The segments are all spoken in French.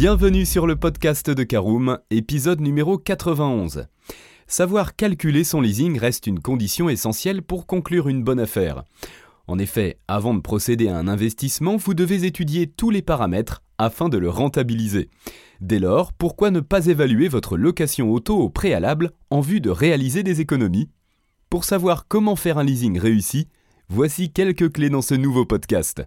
Bienvenue sur le podcast de Caroom, épisode numéro 91. Savoir calculer son leasing reste une condition essentielle pour conclure une bonne affaire. En effet, avant de procéder à un investissement, vous devez étudier tous les paramètres afin de le rentabiliser. Dès lors, pourquoi ne pas évaluer votre location auto au préalable en vue de réaliser des économies? Pour savoir comment faire un leasing réussi, voici quelques clés dans ce nouveau podcast.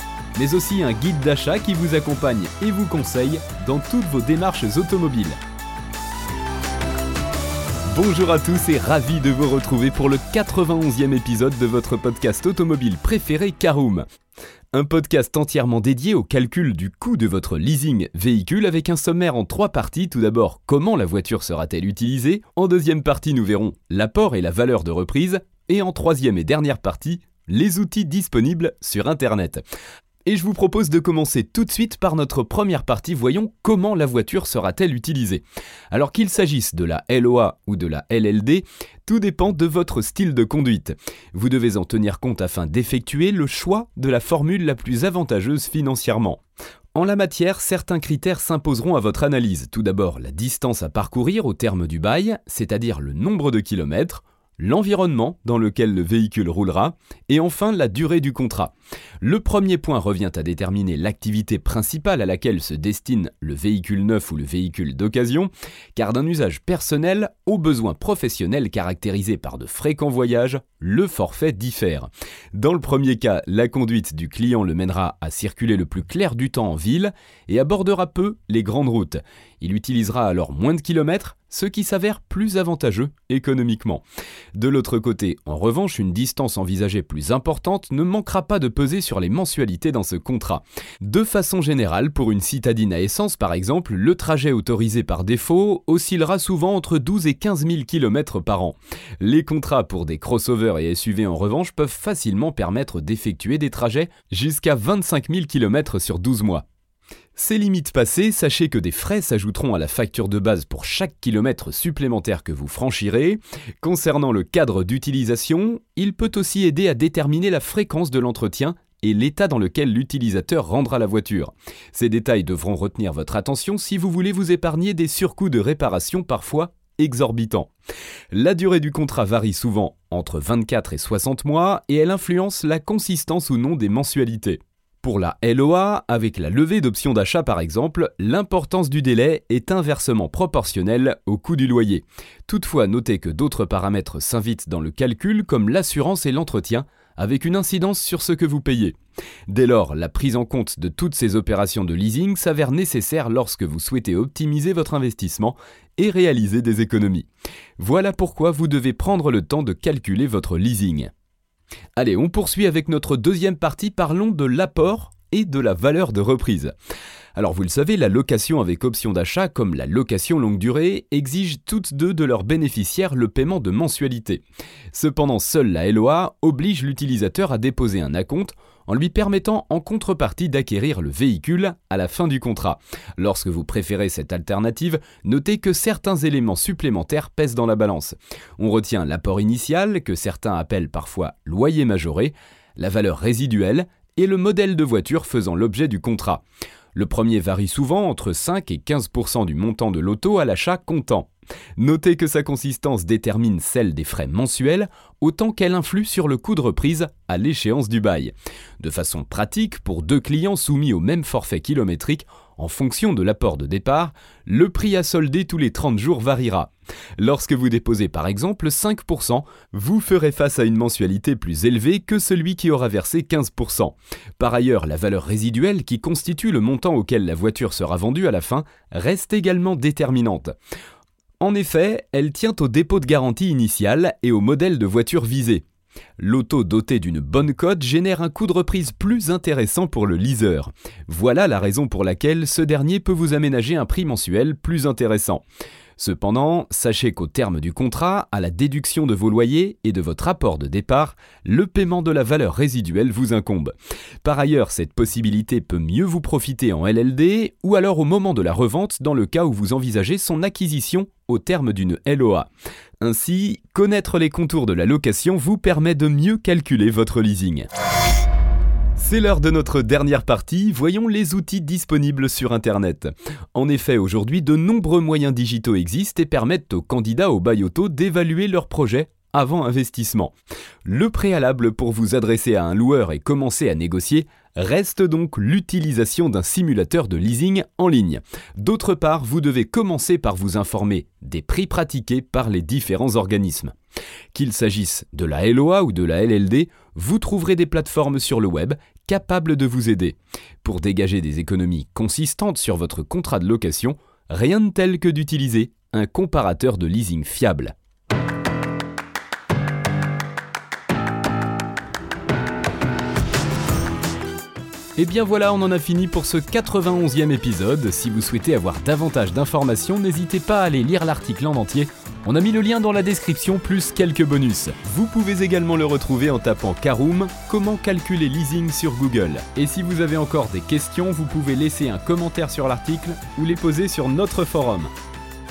mais aussi un guide d'achat qui vous accompagne et vous conseille dans toutes vos démarches automobiles. Bonjour à tous et ravi de vous retrouver pour le 91e épisode de votre podcast automobile préféré Caroom. Un podcast entièrement dédié au calcul du coût de votre leasing véhicule avec un sommaire en trois parties. Tout d'abord, comment la voiture sera-t-elle utilisée? En deuxième partie, nous verrons l'apport et la valeur de reprise. Et en troisième et dernière partie, les outils disponibles sur Internet. Et je vous propose de commencer tout de suite par notre première partie, voyons comment la voiture sera-t-elle utilisée. Alors qu'il s'agisse de la LOA ou de la LLD, tout dépend de votre style de conduite. Vous devez en tenir compte afin d'effectuer le choix de la formule la plus avantageuse financièrement. En la matière, certains critères s'imposeront à votre analyse. Tout d'abord, la distance à parcourir au terme du bail, c'est-à-dire le nombre de kilomètres, l'environnement dans lequel le véhicule roulera, et enfin la durée du contrat. Le premier point revient à déterminer l'activité principale à laquelle se destine le véhicule neuf ou le véhicule d'occasion, car d'un usage personnel aux besoins professionnels caractérisés par de fréquents voyages, le forfait diffère. Dans le premier cas, la conduite du client le mènera à circuler le plus clair du temps en ville et abordera peu les grandes routes. Il utilisera alors moins de kilomètres, ce qui s'avère plus avantageux économiquement. De l'autre côté, en revanche, une distance envisagée plus importante ne manquera pas de peser sur les mensualités dans ce contrat. De façon générale, pour une citadine à essence par exemple, le trajet autorisé par défaut oscillera souvent entre 12 et 15 000 km par an. Les contrats pour des crossovers et SUV en revanche peuvent facilement permettre d'effectuer des trajets jusqu'à 25 000 km sur 12 mois. Ces limites passées, sachez que des frais s'ajouteront à la facture de base pour chaque kilomètre supplémentaire que vous franchirez. Concernant le cadre d'utilisation, il peut aussi aider à déterminer la fréquence de l'entretien et l'état dans lequel l'utilisateur rendra la voiture. Ces détails devront retenir votre attention si vous voulez vous épargner des surcoûts de réparation parfois exorbitants. La durée du contrat varie souvent entre 24 et 60 mois et elle influence la consistance ou non des mensualités. Pour la LOA, avec la levée d'options d'achat par exemple, l'importance du délai est inversement proportionnelle au coût du loyer. Toutefois, notez que d'autres paramètres s'invitent dans le calcul comme l'assurance et l'entretien, avec une incidence sur ce que vous payez. Dès lors, la prise en compte de toutes ces opérations de leasing s'avère nécessaire lorsque vous souhaitez optimiser votre investissement et réaliser des économies. Voilà pourquoi vous devez prendre le temps de calculer votre leasing. Allez, on poursuit avec notre deuxième partie, parlons de l'apport et de la valeur de reprise. Alors vous le savez, la location avec option d'achat comme la location longue durée exigent toutes deux de leurs bénéficiaires le paiement de mensualité. Cependant, seule la LOA oblige l'utilisateur à déposer un acompte en lui permettant en contrepartie d'acquérir le véhicule à la fin du contrat. Lorsque vous préférez cette alternative, notez que certains éléments supplémentaires pèsent dans la balance. On retient l'apport initial, que certains appellent parfois loyer majoré, la valeur résiduelle et le modèle de voiture faisant l'objet du contrat. Le premier varie souvent entre 5 et 15% du montant de l'auto à l'achat comptant. Notez que sa consistance détermine celle des frais mensuels autant qu'elle influe sur le coût de reprise à l'échéance du bail. De façon pratique, pour deux clients soumis au même forfait kilométrique, en fonction de l'apport de départ, le prix à solder tous les 30 jours variera. Lorsque vous déposez par exemple 5%, vous ferez face à une mensualité plus élevée que celui qui aura versé 15%. Par ailleurs, la valeur résiduelle qui constitue le montant auquel la voiture sera vendue à la fin reste également déterminante. En effet, elle tient au dépôt de garantie initiale et au modèle de voiture visé. L'auto doté d'une bonne cote génère un coût de reprise plus intéressant pour le liseur. Voilà la raison pour laquelle ce dernier peut vous aménager un prix mensuel plus intéressant. Cependant, sachez qu'au terme du contrat, à la déduction de vos loyers et de votre apport de départ, le paiement de la valeur résiduelle vous incombe. Par ailleurs, cette possibilité peut mieux vous profiter en LLD ou alors au moment de la revente dans le cas où vous envisagez son acquisition au terme d'une LOA. Ainsi, connaître les contours de la location vous permet de mieux calculer votre leasing. C'est l'heure de notre dernière partie, voyons les outils disponibles sur Internet. En effet, aujourd'hui, de nombreux moyens digitaux existent et permettent aux candidats au bail auto d'évaluer leur projet avant investissement. Le préalable pour vous adresser à un loueur et commencer à négocier reste donc l'utilisation d'un simulateur de leasing en ligne. D'autre part, vous devez commencer par vous informer des prix pratiqués par les différents organismes. Qu'il s'agisse de la LOA ou de la LLD, vous trouverez des plateformes sur le web capables de vous aider. Pour dégager des économies consistantes sur votre contrat de location, rien de tel que d'utiliser un comparateur de leasing fiable. Et bien voilà, on en a fini pour ce 91e épisode. Si vous souhaitez avoir davantage d'informations, n'hésitez pas à aller lire l'article en entier. On a mis le lien dans la description plus quelques bonus. Vous pouvez également le retrouver en tapant Caroom, comment calculer leasing sur Google. Et si vous avez encore des questions, vous pouvez laisser un commentaire sur l'article ou les poser sur notre forum.